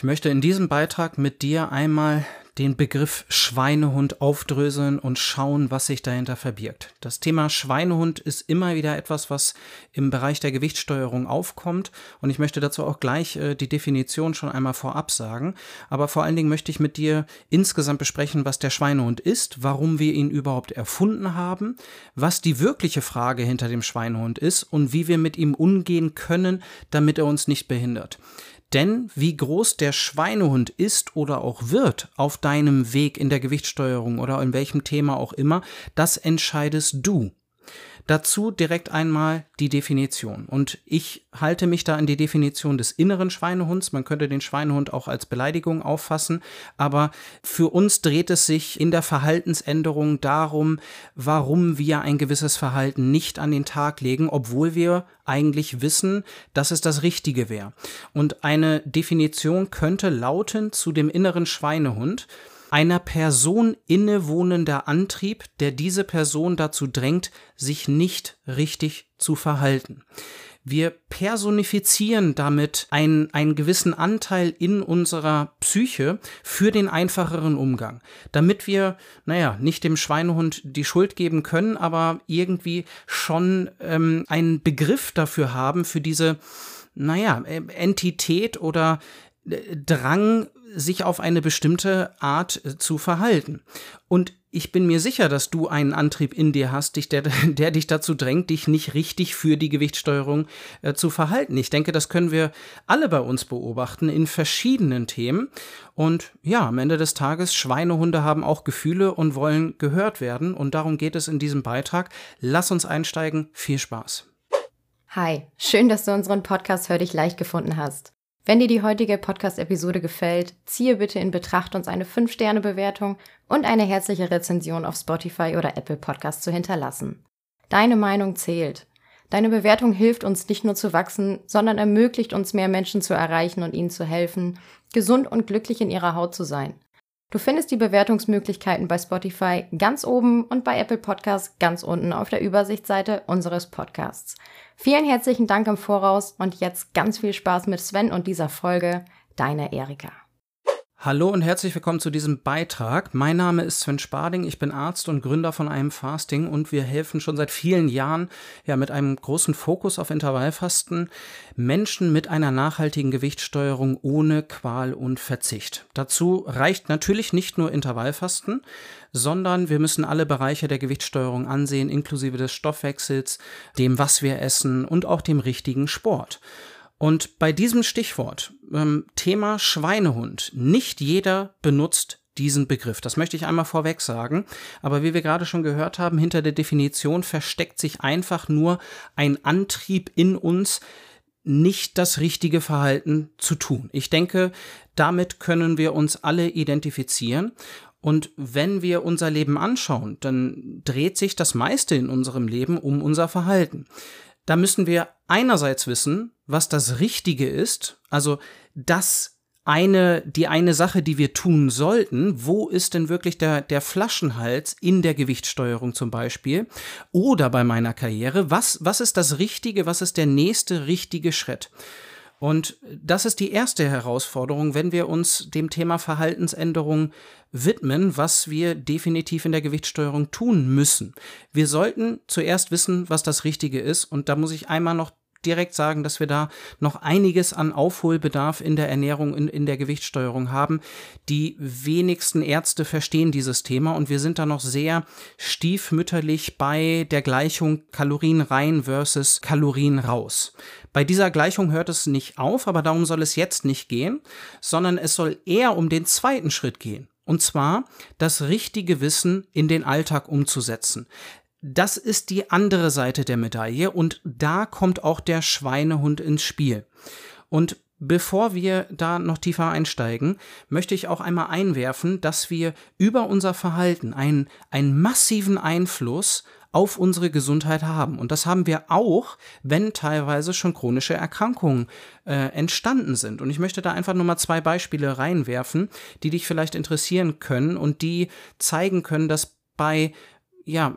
Ich möchte in diesem Beitrag mit dir einmal den Begriff Schweinehund aufdröseln und schauen, was sich dahinter verbirgt. Das Thema Schweinehund ist immer wieder etwas, was im Bereich der Gewichtssteuerung aufkommt und ich möchte dazu auch gleich äh, die Definition schon einmal vorab sagen, aber vor allen Dingen möchte ich mit dir insgesamt besprechen, was der Schweinehund ist, warum wir ihn überhaupt erfunden haben, was die wirkliche Frage hinter dem Schweinehund ist und wie wir mit ihm umgehen können, damit er uns nicht behindert. Denn wie groß der Schweinehund ist oder auch wird auf deinem Weg in der Gewichtssteuerung oder in welchem Thema auch immer, das entscheidest du. Dazu direkt einmal die Definition. Und ich halte mich da an die Definition des inneren Schweinehunds. Man könnte den Schweinehund auch als Beleidigung auffassen. Aber für uns dreht es sich in der Verhaltensänderung darum, warum wir ein gewisses Verhalten nicht an den Tag legen, obwohl wir eigentlich wissen, dass es das Richtige wäre. Und eine Definition könnte lauten zu dem inneren Schweinehund, einer Person innewohnender Antrieb, der diese Person dazu drängt, sich nicht richtig zu verhalten. Wir personifizieren damit einen, einen gewissen Anteil in unserer Psyche für den einfacheren Umgang, damit wir, naja, nicht dem Schweinehund die Schuld geben können, aber irgendwie schon ähm, einen Begriff dafür haben, für diese, naja, Entität oder äh, Drang, sich auf eine bestimmte Art äh, zu verhalten. Und ich bin mir sicher, dass du einen Antrieb in dir hast, dich, der, der dich dazu drängt, dich nicht richtig für die Gewichtssteuerung äh, zu verhalten. Ich denke, das können wir alle bei uns beobachten in verschiedenen Themen. Und ja, am Ende des Tages, Schweinehunde haben auch Gefühle und wollen gehört werden. Und darum geht es in diesem Beitrag. Lass uns einsteigen. Viel Spaß. Hi, schön, dass du unseren Podcast Hör dich leicht gefunden hast. Wenn dir die heutige Podcast-Episode gefällt, ziehe bitte in Betracht, uns eine 5-Sterne-Bewertung und eine herzliche Rezension auf Spotify oder Apple Podcast zu hinterlassen. Deine Meinung zählt. Deine Bewertung hilft uns nicht nur zu wachsen, sondern ermöglicht uns mehr Menschen zu erreichen und ihnen zu helfen, gesund und glücklich in ihrer Haut zu sein. Du findest die Bewertungsmöglichkeiten bei Spotify ganz oben und bei Apple Podcasts ganz unten auf der Übersichtsseite unseres Podcasts. Vielen herzlichen Dank im Voraus und jetzt ganz viel Spaß mit Sven und dieser Folge. Deine Erika. Hallo und herzlich willkommen zu diesem Beitrag. Mein Name ist Sven Sparding, ich bin Arzt und Gründer von einem Fasting und wir helfen schon seit vielen Jahren ja mit einem großen Fokus auf Intervallfasten Menschen mit einer nachhaltigen Gewichtssteuerung ohne Qual und Verzicht. Dazu reicht natürlich nicht nur Intervallfasten, sondern wir müssen alle Bereiche der Gewichtssteuerung ansehen, inklusive des Stoffwechsels, dem, was wir essen und auch dem richtigen Sport. Und bei diesem Stichwort, ähm, Thema Schweinehund, nicht jeder benutzt diesen Begriff. Das möchte ich einmal vorweg sagen. Aber wie wir gerade schon gehört haben, hinter der Definition versteckt sich einfach nur ein Antrieb in uns, nicht das richtige Verhalten zu tun. Ich denke, damit können wir uns alle identifizieren. Und wenn wir unser Leben anschauen, dann dreht sich das meiste in unserem Leben um unser Verhalten da müssen wir einerseits wissen, was das Richtige ist, also das eine, die eine Sache, die wir tun sollten, wo ist denn wirklich der, der Flaschenhals in der Gewichtssteuerung zum Beispiel oder bei meiner Karriere, was, was ist das Richtige, was ist der nächste richtige Schritt? Und das ist die erste Herausforderung, wenn wir uns dem Thema Verhaltensänderung widmen, was wir definitiv in der Gewichtssteuerung tun müssen. Wir sollten zuerst wissen, was das Richtige ist. Und da muss ich einmal noch direkt sagen, dass wir da noch einiges an Aufholbedarf in der Ernährung, in, in der Gewichtssteuerung haben. Die wenigsten Ärzte verstehen dieses Thema und wir sind da noch sehr stiefmütterlich bei der Gleichung Kalorien rein versus Kalorien raus. Bei dieser Gleichung hört es nicht auf, aber darum soll es jetzt nicht gehen, sondern es soll eher um den zweiten Schritt gehen. Und zwar das richtige Wissen in den Alltag umzusetzen. Das ist die andere Seite der Medaille und da kommt auch der Schweinehund ins Spiel. Und Bevor wir da noch tiefer einsteigen, möchte ich auch einmal einwerfen, dass wir über unser Verhalten einen, einen massiven Einfluss auf unsere Gesundheit haben. Und das haben wir auch, wenn teilweise schon chronische Erkrankungen äh, entstanden sind. Und ich möchte da einfach nur mal zwei Beispiele reinwerfen, die dich vielleicht interessieren können und die zeigen können, dass bei ja,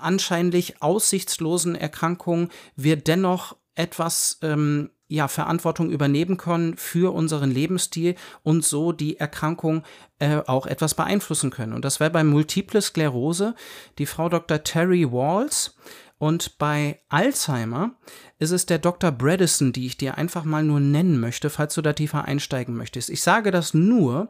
anscheinend aussichtslosen Erkrankungen wir dennoch etwas ähm, ja, Verantwortung übernehmen können für unseren Lebensstil und so die Erkrankung äh, auch etwas beeinflussen können. Und das wäre bei Multiple Sklerose die Frau Dr. Terry Walls. Und bei Alzheimer ist es der Dr. Bredesen, die ich dir einfach mal nur nennen möchte, falls du da tiefer einsteigen möchtest. Ich sage das nur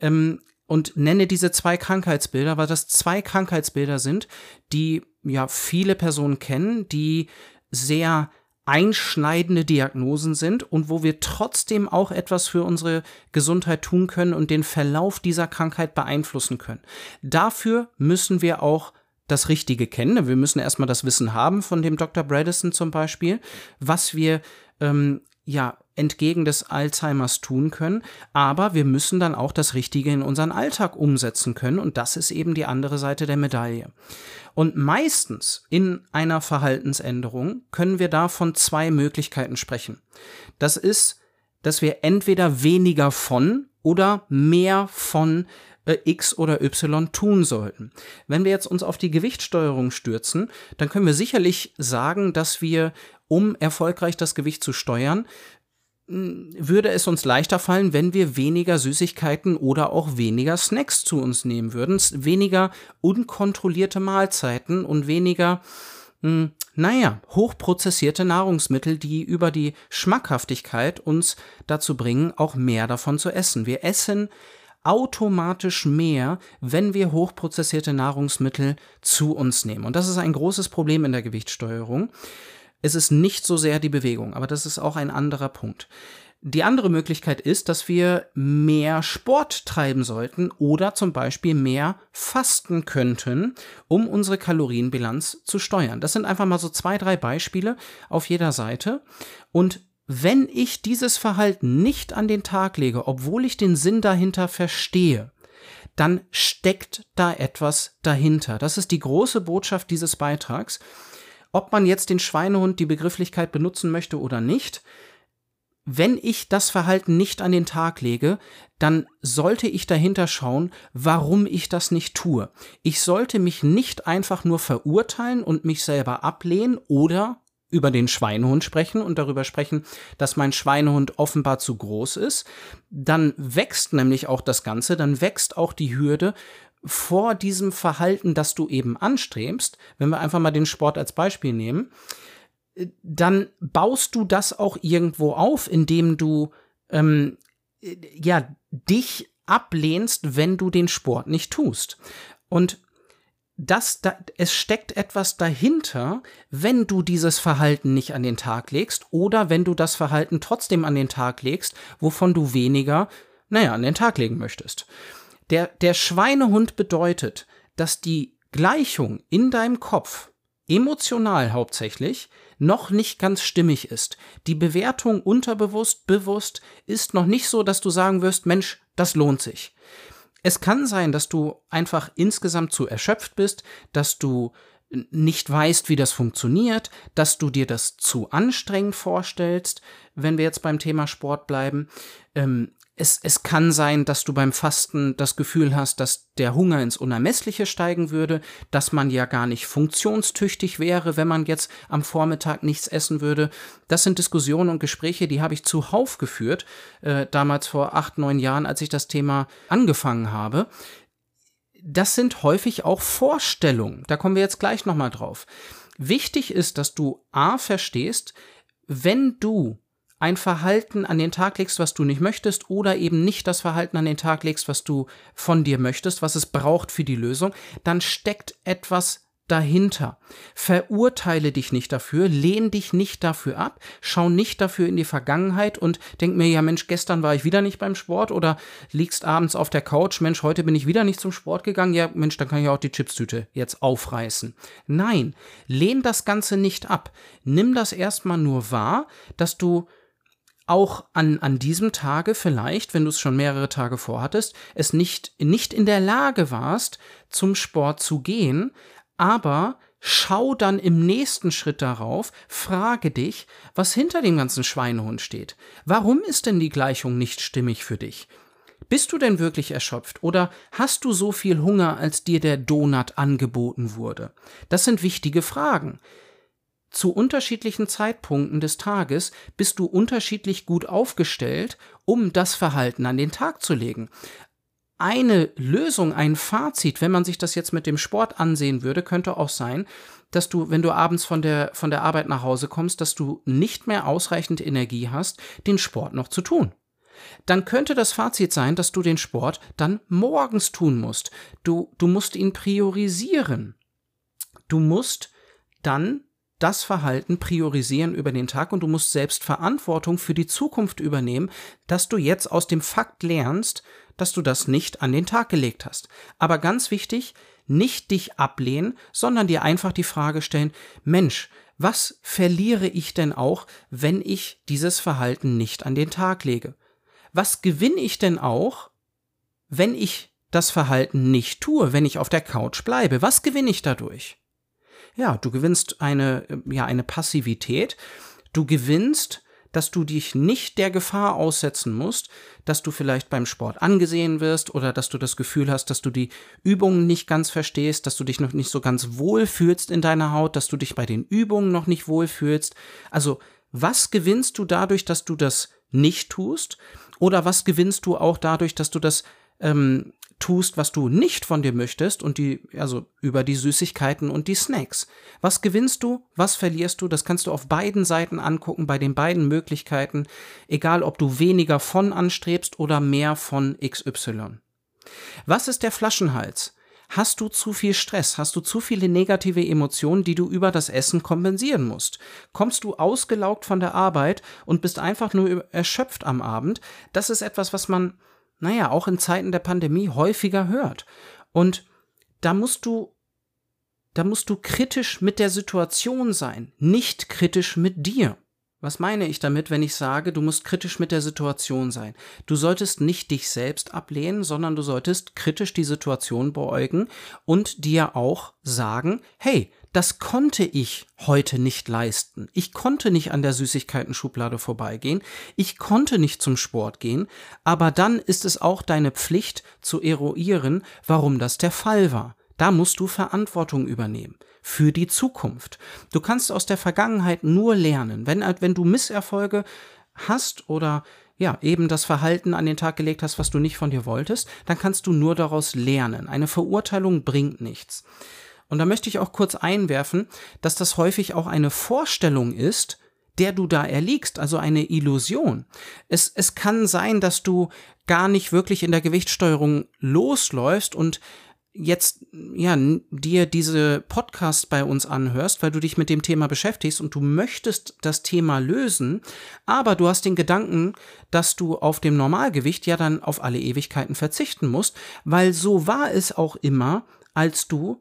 ähm, und nenne diese zwei Krankheitsbilder, weil das zwei Krankheitsbilder sind, die ja viele Personen kennen, die sehr einschneidende Diagnosen sind und wo wir trotzdem auch etwas für unsere Gesundheit tun können und den Verlauf dieser Krankheit beeinflussen können. Dafür müssen wir auch das Richtige kennen. Wir müssen erstmal das Wissen haben von dem Dr. Bredesen zum Beispiel, was wir ähm, ja entgegen des Alzheimers tun können, aber wir müssen dann auch das Richtige in unseren Alltag umsetzen können und das ist eben die andere Seite der Medaille. Und meistens in einer Verhaltensänderung können wir da von zwei Möglichkeiten sprechen. Das ist, dass wir entweder weniger von oder mehr von äh, X oder Y tun sollten. Wenn wir jetzt uns auf die Gewichtssteuerung stürzen, dann können wir sicherlich sagen, dass wir, um erfolgreich das Gewicht zu steuern, würde es uns leichter fallen, wenn wir weniger Süßigkeiten oder auch weniger Snacks zu uns nehmen würden, weniger unkontrollierte Mahlzeiten und weniger, mh, naja, hochprozessierte Nahrungsmittel, die über die Schmackhaftigkeit uns dazu bringen, auch mehr davon zu essen. Wir essen automatisch mehr, wenn wir hochprozessierte Nahrungsmittel zu uns nehmen. Und das ist ein großes Problem in der Gewichtssteuerung. Es ist nicht so sehr die Bewegung, aber das ist auch ein anderer Punkt. Die andere Möglichkeit ist, dass wir mehr Sport treiben sollten oder zum Beispiel mehr fasten könnten, um unsere Kalorienbilanz zu steuern. Das sind einfach mal so zwei, drei Beispiele auf jeder Seite. Und wenn ich dieses Verhalten nicht an den Tag lege, obwohl ich den Sinn dahinter verstehe, dann steckt da etwas dahinter. Das ist die große Botschaft dieses Beitrags. Ob man jetzt den Schweinehund die Begrifflichkeit benutzen möchte oder nicht, wenn ich das Verhalten nicht an den Tag lege, dann sollte ich dahinter schauen, warum ich das nicht tue. Ich sollte mich nicht einfach nur verurteilen und mich selber ablehnen oder über den Schweinehund sprechen und darüber sprechen, dass mein Schweinehund offenbar zu groß ist, dann wächst nämlich auch das Ganze, dann wächst auch die Hürde vor diesem Verhalten, das du eben anstrebst, wenn wir einfach mal den Sport als Beispiel nehmen, äh, dann baust du das auch irgendwo auf, indem du ähm, äh, ja dich ablehnst, wenn du den Sport nicht tust. Und das, da, es steckt etwas dahinter, wenn du dieses Verhalten nicht an den Tag legst oder wenn du das Verhalten trotzdem an den Tag legst, wovon du weniger, naja, an den Tag legen möchtest. Der, der Schweinehund bedeutet, dass die Gleichung in deinem Kopf, emotional hauptsächlich, noch nicht ganz stimmig ist. Die Bewertung unterbewusst, bewusst ist noch nicht so, dass du sagen wirst, Mensch, das lohnt sich. Es kann sein, dass du einfach insgesamt zu erschöpft bist, dass du nicht weißt, wie das funktioniert, dass du dir das zu anstrengend vorstellst, wenn wir jetzt beim Thema Sport bleiben. Ähm, es, es kann sein, dass du beim Fasten das Gefühl hast, dass der Hunger ins Unermessliche steigen würde, dass man ja gar nicht funktionstüchtig wäre, wenn man jetzt am Vormittag nichts essen würde. Das sind Diskussionen und Gespräche, die habe ich zuhauf geführt, äh, damals vor acht, neun Jahren, als ich das Thema angefangen habe. Das sind häufig auch Vorstellungen. Da kommen wir jetzt gleich nochmal drauf. Wichtig ist, dass du A verstehst, wenn du ein Verhalten an den Tag legst, was du nicht möchtest, oder eben nicht das Verhalten an den Tag legst, was du von dir möchtest, was es braucht für die Lösung, dann steckt etwas dahinter. Verurteile dich nicht dafür, lehn dich nicht dafür ab, schau nicht dafür in die Vergangenheit und denk mir, ja Mensch, gestern war ich wieder nicht beim Sport oder liegst abends auf der Couch, Mensch, heute bin ich wieder nicht zum Sport gegangen, ja Mensch, dann kann ich auch die Chipstüte jetzt aufreißen. Nein, lehn das Ganze nicht ab. Nimm das erstmal nur wahr, dass du auch an, an diesem Tage vielleicht, wenn du es schon mehrere Tage vorhattest, es nicht, nicht in der Lage warst, zum Sport zu gehen, aber schau dann im nächsten Schritt darauf, frage dich, was hinter dem ganzen Schweinehund steht. Warum ist denn die Gleichung nicht stimmig für dich? Bist du denn wirklich erschöpft oder hast du so viel Hunger, als dir der Donut angeboten wurde? Das sind wichtige Fragen. Zu unterschiedlichen Zeitpunkten des Tages bist du unterschiedlich gut aufgestellt, um das Verhalten an den Tag zu legen. Eine Lösung, ein Fazit, wenn man sich das jetzt mit dem Sport ansehen würde, könnte auch sein, dass du, wenn du abends von der, von der Arbeit nach Hause kommst, dass du nicht mehr ausreichend Energie hast, den Sport noch zu tun. Dann könnte das Fazit sein, dass du den Sport dann morgens tun musst. Du, du musst ihn priorisieren. Du musst dann das Verhalten priorisieren über den Tag und du musst selbst Verantwortung für die Zukunft übernehmen, dass du jetzt aus dem Fakt lernst, dass du das nicht an den Tag gelegt hast. Aber ganz wichtig, nicht dich ablehnen, sondern dir einfach die Frage stellen, Mensch, was verliere ich denn auch, wenn ich dieses Verhalten nicht an den Tag lege? Was gewinne ich denn auch, wenn ich das Verhalten nicht tue, wenn ich auf der Couch bleibe? Was gewinne ich dadurch? Ja, du gewinnst eine, ja, eine Passivität. Du gewinnst dass du dich nicht der Gefahr aussetzen musst, dass du vielleicht beim Sport angesehen wirst oder dass du das Gefühl hast, dass du die Übungen nicht ganz verstehst, dass du dich noch nicht so ganz wohl fühlst in deiner Haut, dass du dich bei den Übungen noch nicht wohl fühlst. Also, was gewinnst du dadurch, dass du das nicht tust? Oder was gewinnst du auch dadurch, dass du das ähm, tust, was du nicht von dir möchtest und die, also über die Süßigkeiten und die Snacks. Was gewinnst du? Was verlierst du? Das kannst du auf beiden Seiten angucken, bei den beiden Möglichkeiten, egal ob du weniger von anstrebst oder mehr von XY. Was ist der Flaschenhals? Hast du zu viel Stress? Hast du zu viele negative Emotionen, die du über das Essen kompensieren musst? Kommst du ausgelaugt von der Arbeit und bist einfach nur erschöpft am Abend? Das ist etwas, was man naja, auch in Zeiten der Pandemie häufiger hört. Und da musst du, da musst du kritisch mit der Situation sein, nicht kritisch mit dir. Was meine ich damit, wenn ich sage, du musst kritisch mit der Situation sein? Du solltest nicht dich selbst ablehnen, sondern du solltest kritisch die Situation beäugen und dir auch sagen, hey, das konnte ich heute nicht leisten. Ich konnte nicht an der Süßigkeiten-Schublade vorbeigehen. Ich konnte nicht zum Sport gehen. Aber dann ist es auch deine Pflicht zu eruieren, warum das der Fall war. Da musst du Verantwortung übernehmen. Für die Zukunft. Du kannst aus der Vergangenheit nur lernen. Wenn, wenn du Misserfolge hast oder ja, eben das Verhalten an den Tag gelegt hast, was du nicht von dir wolltest, dann kannst du nur daraus lernen. Eine Verurteilung bringt nichts. Und da möchte ich auch kurz einwerfen, dass das häufig auch eine Vorstellung ist, der du da erliegst, also eine Illusion. Es, es kann sein, dass du gar nicht wirklich in der Gewichtssteuerung losläufst und jetzt ja dir diese Podcast bei uns anhörst, weil du dich mit dem Thema beschäftigst und du möchtest das Thema lösen, aber du hast den Gedanken, dass du auf dem Normalgewicht ja dann auf alle Ewigkeiten verzichten musst, weil so war es auch immer, als du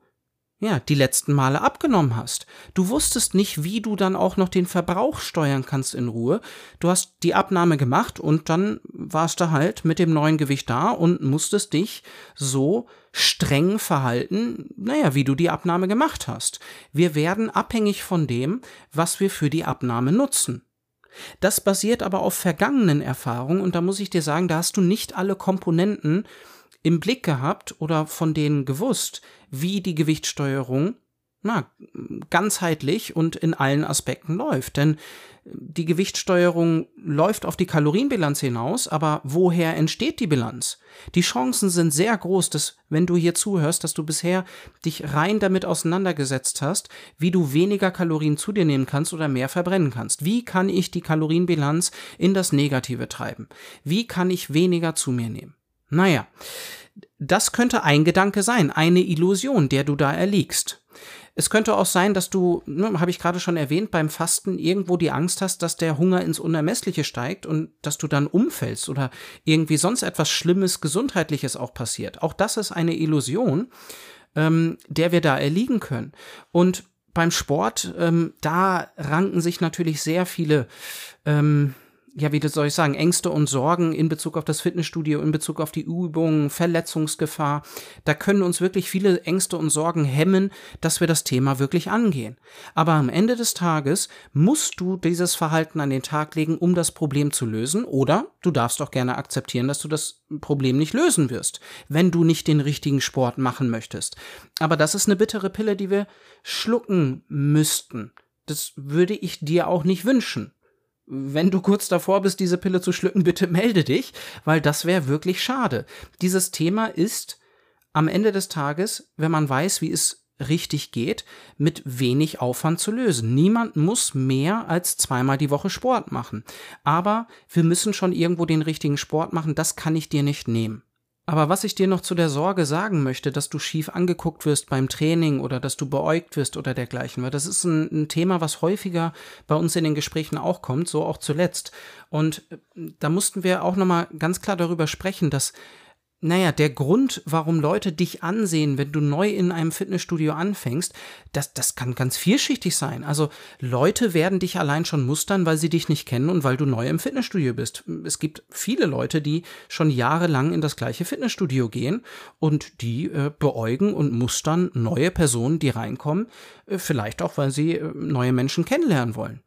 ja, die letzten Male abgenommen hast. Du wusstest nicht, wie du dann auch noch den Verbrauch steuern kannst in Ruhe. Du hast die Abnahme gemacht und dann warst du halt mit dem neuen Gewicht da und musstest dich so streng verhalten, naja, wie du die Abnahme gemacht hast. Wir werden abhängig von dem, was wir für die Abnahme nutzen. Das basiert aber auf vergangenen Erfahrungen und da muss ich dir sagen, da hast du nicht alle Komponenten im Blick gehabt oder von denen gewusst, wie die Gewichtssteuerung na, ganzheitlich und in allen Aspekten läuft. Denn die Gewichtssteuerung läuft auf die Kalorienbilanz hinaus, aber woher entsteht die Bilanz? Die Chancen sind sehr groß, dass, wenn du hier zuhörst, dass du bisher dich rein damit auseinandergesetzt hast, wie du weniger Kalorien zu dir nehmen kannst oder mehr verbrennen kannst. Wie kann ich die Kalorienbilanz in das Negative treiben? Wie kann ich weniger zu mir nehmen? Naja, das könnte ein Gedanke sein, eine Illusion, der du da erliegst. Es könnte auch sein, dass du, ne, habe ich gerade schon erwähnt, beim Fasten irgendwo die Angst hast, dass der Hunger ins Unermessliche steigt und dass du dann umfällst oder irgendwie sonst etwas Schlimmes, Gesundheitliches auch passiert. Auch das ist eine Illusion, ähm, der wir da erliegen können. Und beim Sport, ähm, da ranken sich natürlich sehr viele ähm, ja, wie soll ich sagen, Ängste und Sorgen in Bezug auf das Fitnessstudio, in Bezug auf die Übungen, Verletzungsgefahr. Da können uns wirklich viele Ängste und Sorgen hemmen, dass wir das Thema wirklich angehen. Aber am Ende des Tages musst du dieses Verhalten an den Tag legen, um das Problem zu lösen, oder du darfst auch gerne akzeptieren, dass du das Problem nicht lösen wirst, wenn du nicht den richtigen Sport machen möchtest. Aber das ist eine bittere Pille, die wir schlucken müssten das würde ich dir auch nicht wünschen. Wenn du kurz davor bist, diese Pille zu schlucken, bitte melde dich, weil das wäre wirklich schade. Dieses Thema ist am Ende des Tages, wenn man weiß, wie es richtig geht, mit wenig Aufwand zu lösen. Niemand muss mehr als zweimal die Woche Sport machen. Aber wir müssen schon irgendwo den richtigen Sport machen, das kann ich dir nicht nehmen. Aber was ich dir noch zu der Sorge sagen möchte, dass du schief angeguckt wirst beim Training oder dass du beäugt wirst oder dergleichen, weil das ist ein, ein, Thema, was häufiger bei uns in den Gesprächen auch kommt, so auch zuletzt. Und äh, da mussten wir auch nochmal ganz klar darüber sprechen, dass naja, der Grund, warum Leute dich ansehen, wenn du neu in einem Fitnessstudio anfängst, das, das kann ganz vielschichtig sein. Also Leute werden dich allein schon mustern, weil sie dich nicht kennen und weil du neu im Fitnessstudio bist. Es gibt viele Leute, die schon jahrelang in das gleiche Fitnessstudio gehen und die äh, beäugen und mustern neue Personen, die reinkommen, äh, vielleicht auch, weil sie äh, neue Menschen kennenlernen wollen.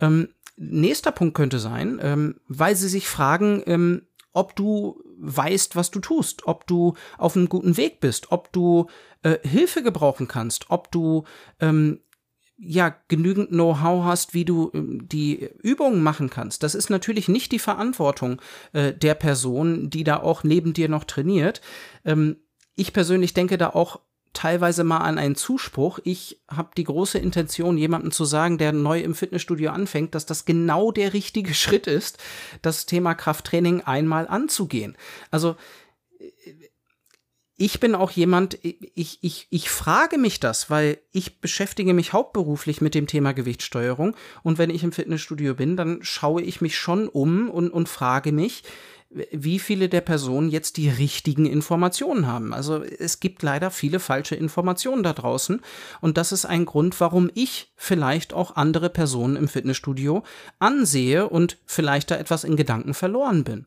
Ähm, nächster Punkt könnte sein, ähm, weil sie sich fragen, ähm, ob du weißt, was du tust, ob du auf einem guten Weg bist, ob du äh, Hilfe gebrauchen kannst, ob du ähm, ja genügend Know-how hast, wie du ähm, die Übungen machen kannst. Das ist natürlich nicht die Verantwortung äh, der Person, die da auch neben dir noch trainiert. Ähm, ich persönlich denke da auch teilweise mal an einen Zuspruch. Ich habe die große Intention, jemandem zu sagen, der neu im Fitnessstudio anfängt, dass das genau der richtige Schritt ist, das Thema Krafttraining einmal anzugehen. Also ich bin auch jemand, ich, ich, ich frage mich das, weil ich beschäftige mich hauptberuflich mit dem Thema Gewichtssteuerung und wenn ich im Fitnessstudio bin, dann schaue ich mich schon um und, und frage mich, wie viele der Personen jetzt die richtigen Informationen haben. Also es gibt leider viele falsche Informationen da draußen und das ist ein Grund, warum ich vielleicht auch andere Personen im Fitnessstudio ansehe und vielleicht da etwas in Gedanken verloren bin.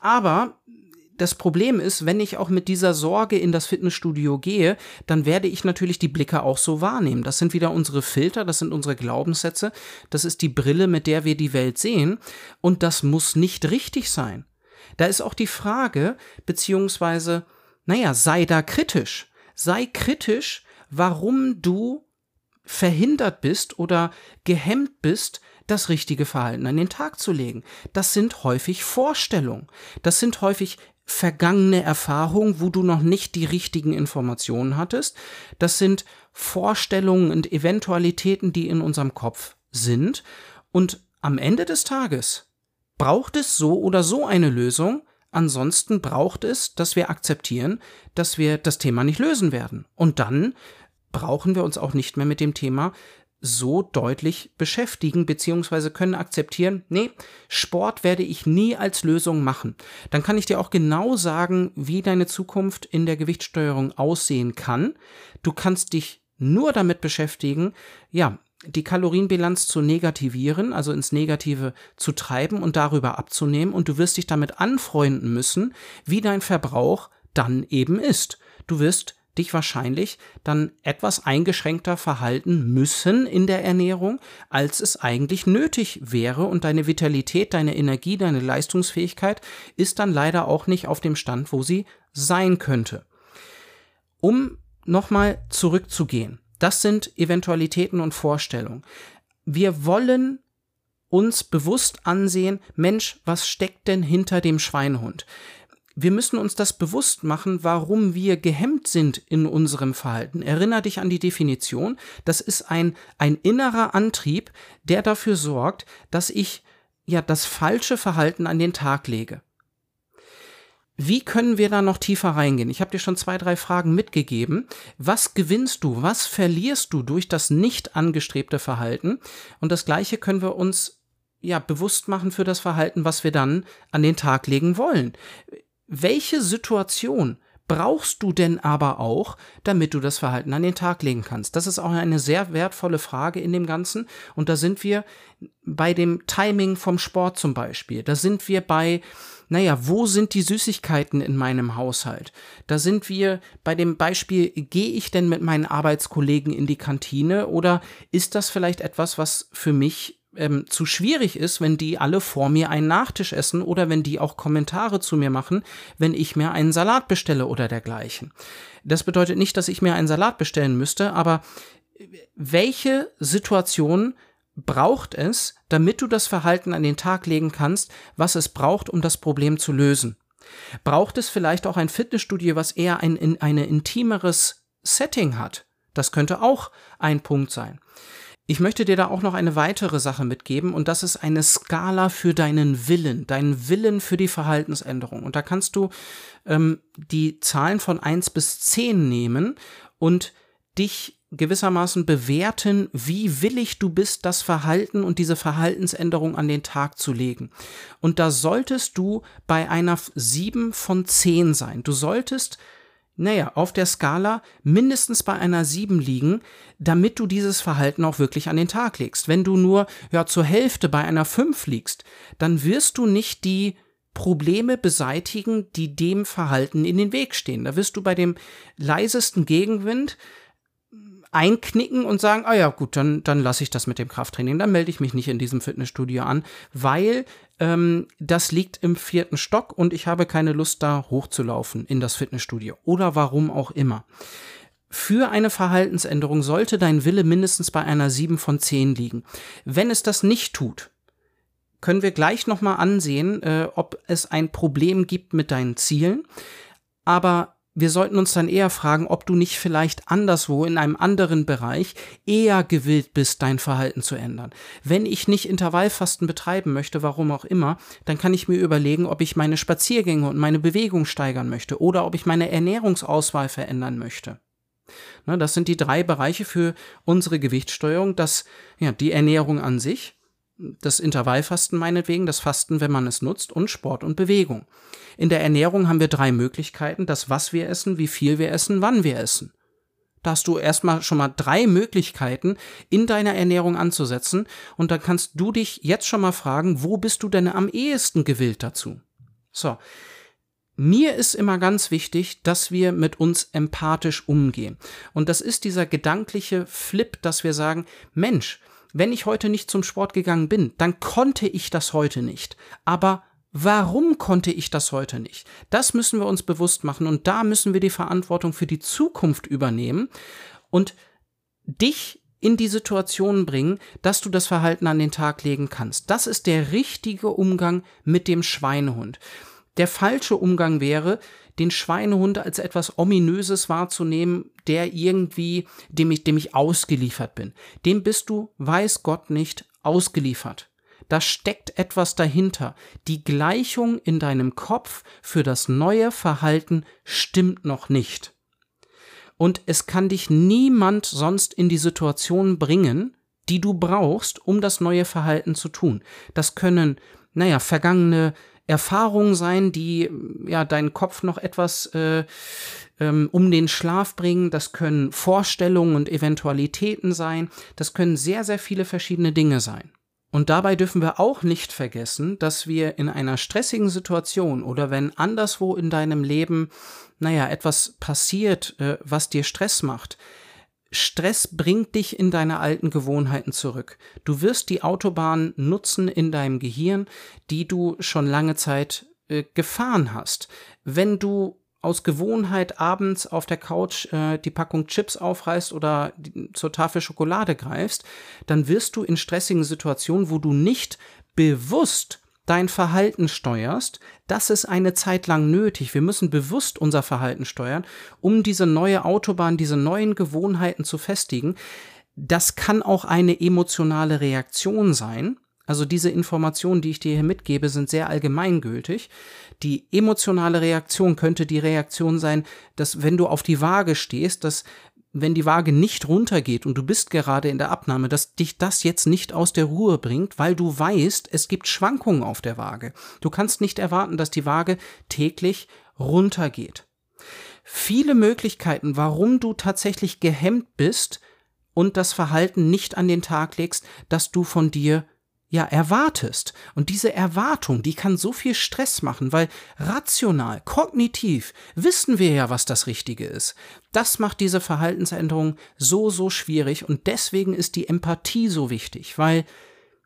Aber das Problem ist, wenn ich auch mit dieser Sorge in das Fitnessstudio gehe, dann werde ich natürlich die Blicke auch so wahrnehmen. Das sind wieder unsere Filter, das sind unsere Glaubenssätze, das ist die Brille, mit der wir die Welt sehen und das muss nicht richtig sein. Da ist auch die Frage, beziehungsweise, naja, sei da kritisch. Sei kritisch, warum du verhindert bist oder gehemmt bist, das richtige Verhalten an den Tag zu legen. Das sind häufig Vorstellungen. Das sind häufig vergangene Erfahrung, wo du noch nicht die richtigen Informationen hattest. Das sind Vorstellungen und Eventualitäten, die in unserem Kopf sind. Und am Ende des Tages braucht es so oder so eine Lösung. Ansonsten braucht es, dass wir akzeptieren, dass wir das Thema nicht lösen werden. Und dann brauchen wir uns auch nicht mehr mit dem Thema so deutlich beschäftigen, beziehungsweise können akzeptieren, nee, Sport werde ich nie als Lösung machen. Dann kann ich dir auch genau sagen, wie deine Zukunft in der Gewichtssteuerung aussehen kann. Du kannst dich nur damit beschäftigen, ja, die Kalorienbilanz zu negativieren, also ins Negative zu treiben und darüber abzunehmen und du wirst dich damit anfreunden müssen, wie dein Verbrauch dann eben ist. Du wirst dich wahrscheinlich dann etwas eingeschränkter verhalten müssen in der Ernährung, als es eigentlich nötig wäre und deine Vitalität, deine Energie, deine Leistungsfähigkeit ist dann leider auch nicht auf dem Stand, wo sie sein könnte. Um nochmal zurückzugehen, das sind Eventualitäten und Vorstellungen. Wir wollen uns bewusst ansehen, Mensch, was steckt denn hinter dem Schweinehund? Wir müssen uns das bewusst machen, warum wir gehemmt sind in unserem Verhalten. Erinner dich an die Definition. Das ist ein, ein innerer Antrieb, der dafür sorgt, dass ich ja das falsche Verhalten an den Tag lege. Wie können wir da noch tiefer reingehen? Ich habe dir schon zwei, drei Fragen mitgegeben. Was gewinnst du? Was verlierst du durch das nicht angestrebte Verhalten? Und das Gleiche können wir uns ja bewusst machen für das Verhalten, was wir dann an den Tag legen wollen welche Situation brauchst du denn aber auch, damit du das Verhalten an den Tag legen kannst? Das ist auch eine sehr wertvolle Frage in dem Ganzen. Und da sind wir bei dem Timing vom Sport zum Beispiel. Da sind wir bei, naja, wo sind die Süßigkeiten in meinem Haushalt? Da sind wir bei dem Beispiel, gehe ich denn mit meinen Arbeitskollegen in die Kantine oder ist das vielleicht etwas, was für mich ähm, zu schwierig ist, wenn die alle vor mir einen Nachtisch essen oder wenn die auch Kommentare zu mir machen, wenn ich mir einen Salat bestelle oder dergleichen. Das bedeutet nicht, dass ich mir einen Salat bestellen müsste, aber welche Situation braucht es, damit du das Verhalten an den Tag legen kannst, was es braucht, um das Problem zu lösen? Braucht es vielleicht auch ein Fitnessstudio, was eher ein, ein eine intimeres Setting hat? Das könnte auch ein Punkt sein. Ich möchte dir da auch noch eine weitere Sache mitgeben und das ist eine Skala für deinen Willen, deinen Willen für die Verhaltensänderung. Und da kannst du ähm, die Zahlen von eins bis zehn nehmen und dich gewissermaßen bewerten, wie willig du bist, das Verhalten und diese Verhaltensänderung an den Tag zu legen. Und da solltest du bei einer sieben von zehn sein. Du solltest naja, auf der Skala mindestens bei einer 7 liegen, damit du dieses Verhalten auch wirklich an den Tag legst. Wenn du nur ja zur Hälfte bei einer 5 liegst, dann wirst du nicht die Probleme beseitigen, die dem Verhalten in den Weg stehen. Da wirst du bei dem leisesten Gegenwind einknicken und sagen, ah ja, gut, dann, dann lasse ich das mit dem Krafttraining, dann melde ich mich nicht in diesem Fitnessstudio an, weil ähm, das liegt im vierten Stock und ich habe keine Lust, da hochzulaufen in das Fitnessstudio oder warum auch immer. Für eine Verhaltensänderung sollte dein Wille mindestens bei einer 7 von 10 liegen. Wenn es das nicht tut, können wir gleich nochmal ansehen, äh, ob es ein Problem gibt mit deinen Zielen. Aber wir sollten uns dann eher fragen, ob du nicht vielleicht anderswo in einem anderen Bereich eher gewillt bist, dein Verhalten zu ändern. Wenn ich nicht Intervallfasten betreiben möchte, warum auch immer, dann kann ich mir überlegen, ob ich meine Spaziergänge und meine Bewegung steigern möchte oder ob ich meine Ernährungsauswahl verändern möchte. Ne, das sind die drei Bereiche für unsere Gewichtssteuerung. Das, ja, die Ernährung an sich, das Intervallfasten meinetwegen, das Fasten, wenn man es nutzt, und Sport und Bewegung. In der Ernährung haben wir drei Möglichkeiten, das was wir essen, wie viel wir essen, wann wir essen. Da hast du erstmal schon mal drei Möglichkeiten in deiner Ernährung anzusetzen und dann kannst du dich jetzt schon mal fragen, wo bist du denn am ehesten gewillt dazu? So. Mir ist immer ganz wichtig, dass wir mit uns empathisch umgehen. Und das ist dieser gedankliche Flip, dass wir sagen, Mensch, wenn ich heute nicht zum Sport gegangen bin, dann konnte ich das heute nicht. Aber Warum konnte ich das heute nicht? Das müssen wir uns bewusst machen und da müssen wir die Verantwortung für die Zukunft übernehmen und dich in die Situation bringen, dass du das Verhalten an den Tag legen kannst. Das ist der richtige Umgang mit dem Schweinehund. Der falsche Umgang wäre, den Schweinehund als etwas Ominöses wahrzunehmen, der irgendwie, dem ich, dem ich ausgeliefert bin. Dem bist du, weiß Gott nicht, ausgeliefert. Da steckt etwas dahinter. Die Gleichung in deinem Kopf für das neue Verhalten stimmt noch nicht. Und es kann dich niemand sonst in die Situation bringen, die du brauchst, um das neue Verhalten zu tun. Das können, naja, vergangene Erfahrungen sein, die ja deinen Kopf noch etwas äh, ähm, um den Schlaf bringen. Das können Vorstellungen und Eventualitäten sein. Das können sehr, sehr viele verschiedene Dinge sein. Und dabei dürfen wir auch nicht vergessen, dass wir in einer stressigen Situation oder wenn anderswo in deinem Leben, naja, etwas passiert, äh, was dir Stress macht, Stress bringt dich in deine alten Gewohnheiten zurück. Du wirst die Autobahn nutzen in deinem Gehirn, die du schon lange Zeit äh, gefahren hast. Wenn du aus Gewohnheit abends auf der Couch äh, die Packung Chips aufreißt oder die, zur Tafel Schokolade greifst, dann wirst du in stressigen Situationen, wo du nicht bewusst dein Verhalten steuerst, das ist eine Zeit lang nötig. Wir müssen bewusst unser Verhalten steuern, um diese neue Autobahn, diese neuen Gewohnheiten zu festigen. Das kann auch eine emotionale Reaktion sein. Also diese Informationen, die ich dir hier mitgebe, sind sehr allgemeingültig. Die emotionale Reaktion könnte die Reaktion sein, dass wenn du auf die Waage stehst, dass wenn die Waage nicht runtergeht und du bist gerade in der Abnahme, dass dich das jetzt nicht aus der Ruhe bringt, weil du weißt, es gibt Schwankungen auf der Waage. Du kannst nicht erwarten, dass die Waage täglich runtergeht. Viele Möglichkeiten, warum du tatsächlich gehemmt bist und das Verhalten nicht an den Tag legst, dass du von dir ja erwartest. Und diese Erwartung, die kann so viel Stress machen, weil rational, kognitiv wissen wir ja, was das Richtige ist. Das macht diese Verhaltensänderung so, so schwierig und deswegen ist die Empathie so wichtig, weil,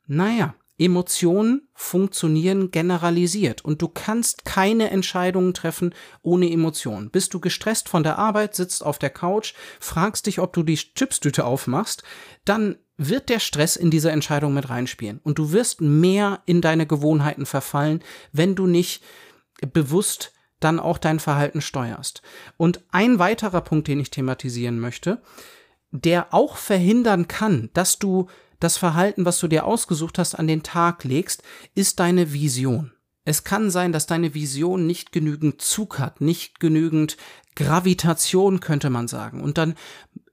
naja, Emotionen funktionieren generalisiert und du kannst keine Entscheidungen treffen ohne Emotionen. Bist du gestresst von der Arbeit, sitzt auf der Couch, fragst dich, ob du die Chipstüte aufmachst, dann wird der Stress in diese Entscheidung mit reinspielen und du wirst mehr in deine Gewohnheiten verfallen, wenn du nicht bewusst dann auch dein Verhalten steuerst. Und ein weiterer Punkt, den ich thematisieren möchte, der auch verhindern kann, dass du das Verhalten, was du dir ausgesucht hast, an den Tag legst, ist deine Vision. Es kann sein, dass deine Vision nicht genügend Zug hat, nicht genügend Gravitation, könnte man sagen. Und dann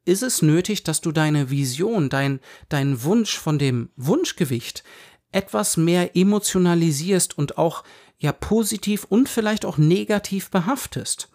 ist es nötig, dass du deine Vision, dein, dein Wunsch von dem Wunschgewicht etwas mehr emotionalisierst und auch ja positiv und vielleicht auch negativ behaftest.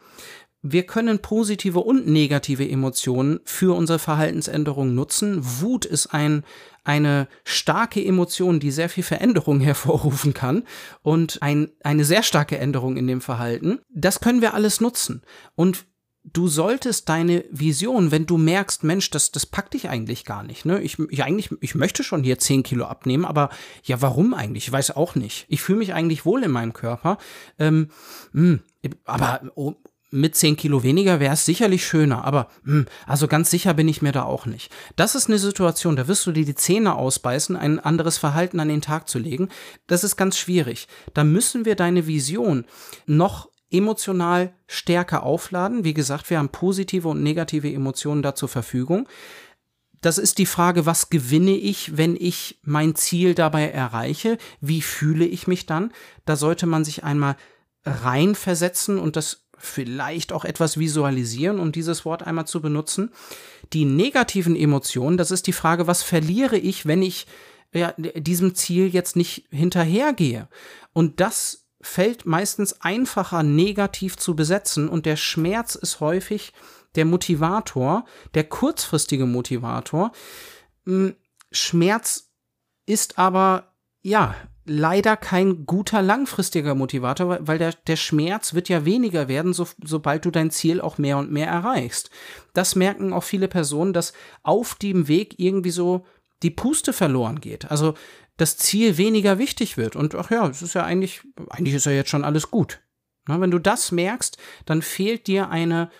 Wir können positive und negative Emotionen für unsere Verhaltensänderung nutzen. Wut ist ein, eine starke Emotion, die sehr viel Veränderung hervorrufen kann und ein, eine sehr starke Änderung in dem Verhalten. Das können wir alles nutzen. Und du solltest deine Vision, wenn du merkst, Mensch, das, das packt dich eigentlich gar nicht. Ne? Ich, ich eigentlich, ich möchte schon hier 10 Kilo abnehmen, aber ja, warum eigentlich? Ich weiß auch nicht. Ich fühle mich eigentlich wohl in meinem Körper. Ähm, mh, hm, aber oh, mit 10 Kilo weniger wäre es sicherlich schöner, aber hm, also ganz sicher bin ich mir da auch nicht. Das ist eine Situation, da wirst du dir die Zähne ausbeißen, ein anderes Verhalten an den Tag zu legen. Das ist ganz schwierig. Da müssen wir deine Vision noch emotional stärker aufladen. Wie gesagt, wir haben positive und negative Emotionen da zur Verfügung. Das ist die Frage, was gewinne ich, wenn ich mein Ziel dabei erreiche? Wie fühle ich mich dann? Da sollte man sich einmal reinversetzen und das vielleicht auch etwas visualisieren, um dieses Wort einmal zu benutzen. Die negativen Emotionen, das ist die Frage, was verliere ich, wenn ich ja, diesem Ziel jetzt nicht hinterhergehe? Und das fällt meistens einfacher negativ zu besetzen und der Schmerz ist häufig der Motivator, der kurzfristige Motivator. Hm, Schmerz ist aber ja leider kein guter langfristiger Motivator, weil der, der Schmerz wird ja weniger werden, so, sobald du dein Ziel auch mehr und mehr erreichst. Das merken auch viele Personen, dass auf dem Weg irgendwie so die Puste verloren geht. Also das Ziel weniger wichtig wird. Und ach ja, es ist ja eigentlich, eigentlich ist ja jetzt schon alles gut. Na, wenn du das merkst, dann fehlt dir eine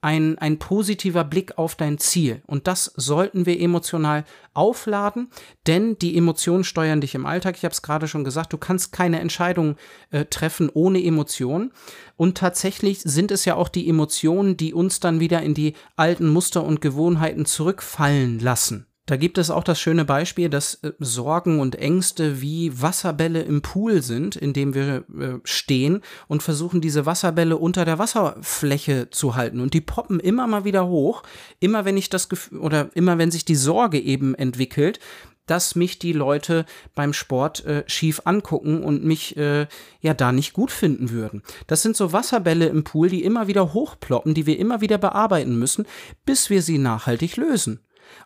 ein, ein positiver Blick auf dein Ziel. Und das sollten wir emotional aufladen, denn die Emotionen steuern dich im Alltag. Ich habe es gerade schon gesagt, du kannst keine Entscheidung äh, treffen ohne Emotionen. Und tatsächlich sind es ja auch die Emotionen, die uns dann wieder in die alten Muster und Gewohnheiten zurückfallen lassen. Da gibt es auch das schöne Beispiel, dass äh, Sorgen und Ängste wie Wasserbälle im Pool sind, in dem wir äh, stehen und versuchen, diese Wasserbälle unter der Wasserfläche zu halten. Und die poppen immer mal wieder hoch, immer wenn ich das Gefühl, oder immer wenn sich die Sorge eben entwickelt, dass mich die Leute beim Sport äh, schief angucken und mich äh, ja da nicht gut finden würden. Das sind so Wasserbälle im Pool, die immer wieder hochploppen, die wir immer wieder bearbeiten müssen, bis wir sie nachhaltig lösen.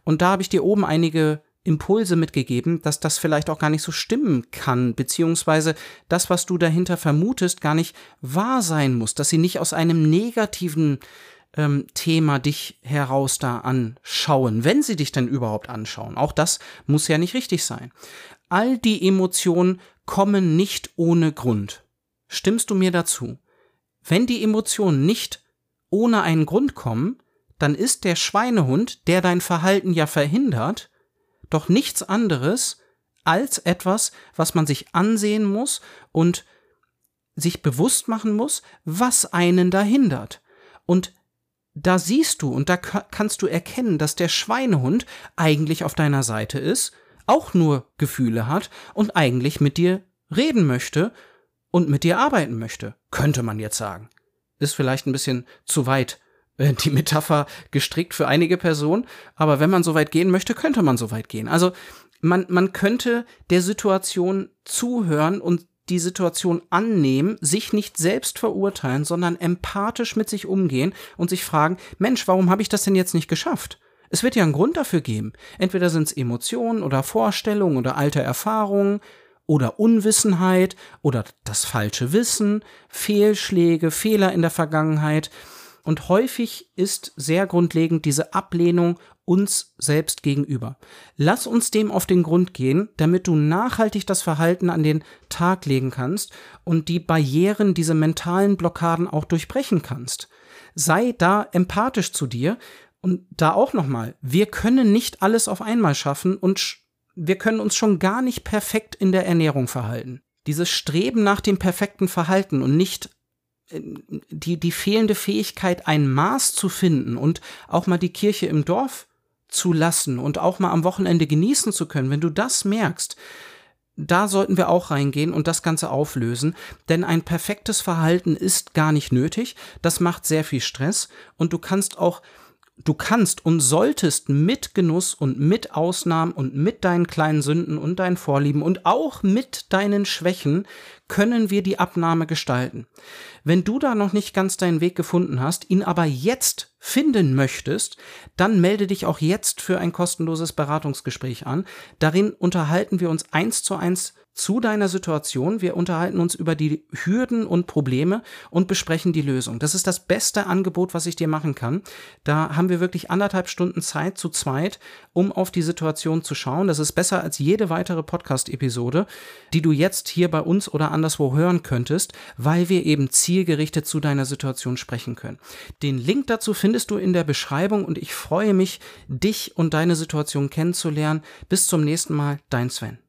Und da habe ich dir oben einige Impulse mitgegeben, dass das vielleicht auch gar nicht so stimmen kann, beziehungsweise das, was du dahinter vermutest, gar nicht wahr sein muss, dass sie nicht aus einem negativen ähm, Thema dich heraus da anschauen, wenn sie dich denn überhaupt anschauen. Auch das muss ja nicht richtig sein. All die Emotionen kommen nicht ohne Grund. Stimmst du mir dazu? Wenn die Emotionen nicht ohne einen Grund kommen, dann ist der Schweinehund, der dein Verhalten ja verhindert, doch nichts anderes als etwas, was man sich ansehen muss und sich bewusst machen muss, was einen da hindert. Und da siehst du und da kannst du erkennen, dass der Schweinehund eigentlich auf deiner Seite ist, auch nur Gefühle hat und eigentlich mit dir reden möchte und mit dir arbeiten möchte, könnte man jetzt sagen. Ist vielleicht ein bisschen zu weit äh, die Metapher gestrickt für einige Personen, aber wenn man so weit gehen möchte, könnte man so weit gehen. Also man, man könnte der Situation zuhören und die Situation annehmen, sich nicht selbst verurteilen, sondern empathisch mit sich umgehen und sich fragen, Mensch, warum habe ich das denn jetzt nicht geschafft? Es wird ja einen Grund dafür geben. Entweder sind es Emotionen oder Vorstellungen oder alte Erfahrungen oder Unwissenheit oder das falsche Wissen, Fehlschläge, Fehler in der Vergangenheit Und häufig ist sehr grundlegend diese Ablehnung uns selbst gegenüber. Lass uns dem auf den Grund gehen, damit du nachhaltig das Verhalten an den Tag legen kannst und die Barrieren, diese mentalen Blockaden auch durchbrechen kannst. Sei da empathisch zu dir und da auch nochmal, wir können nicht alles auf einmal schaffen und wir können uns schon gar nicht perfekt in der Ernährung verhalten. Dieses Streben nach dem perfekten Verhalten und nicht die, die fehlende Fähigkeit, ein Maß zu finden und auch mal die Kirche im Dorf zu lassen und auch mal am Wochenende genießen zu können, wenn du das merkst, da sollten wir auch reingehen und das Ganze auflösen, denn ein perfektes Verhalten ist gar nicht nötig, das macht sehr viel Stress. Und du kannst auch du kannst und solltest mit Genuss und mit Ausnahmen und mit deinen kleinen Sünden und deinen Vorlieben und auch mit deinen Schwächen können wir die Abnahme gestalten. Wenn du da noch nicht ganz deinen Weg gefunden hast, ihn aber jetzt finden möchtest, dann melde dich auch jetzt für ein kostenloses Beratungsgespräch an. Darin unterhalten wir uns eins zu eins zu deiner Situation. Wir unterhalten uns über die Hürden und Probleme und besprechen die Lösung. Das ist das beste Angebot, was ich dir machen kann. Da haben wir wirklich anderthalb Stunden Zeit zu zweit, um auf die Situation zu schauen. Das ist besser als jede weitere Podcast-Episode, die du jetzt hier bei uns oder anderswo hören könntest, weil wir eben zielgerichtet zu deiner Situation sprechen können. Den Link dazu findest du in der Beschreibung und ich freue mich, dich und deine Situation kennenzulernen. Bis zum nächsten Mal, dein Sven.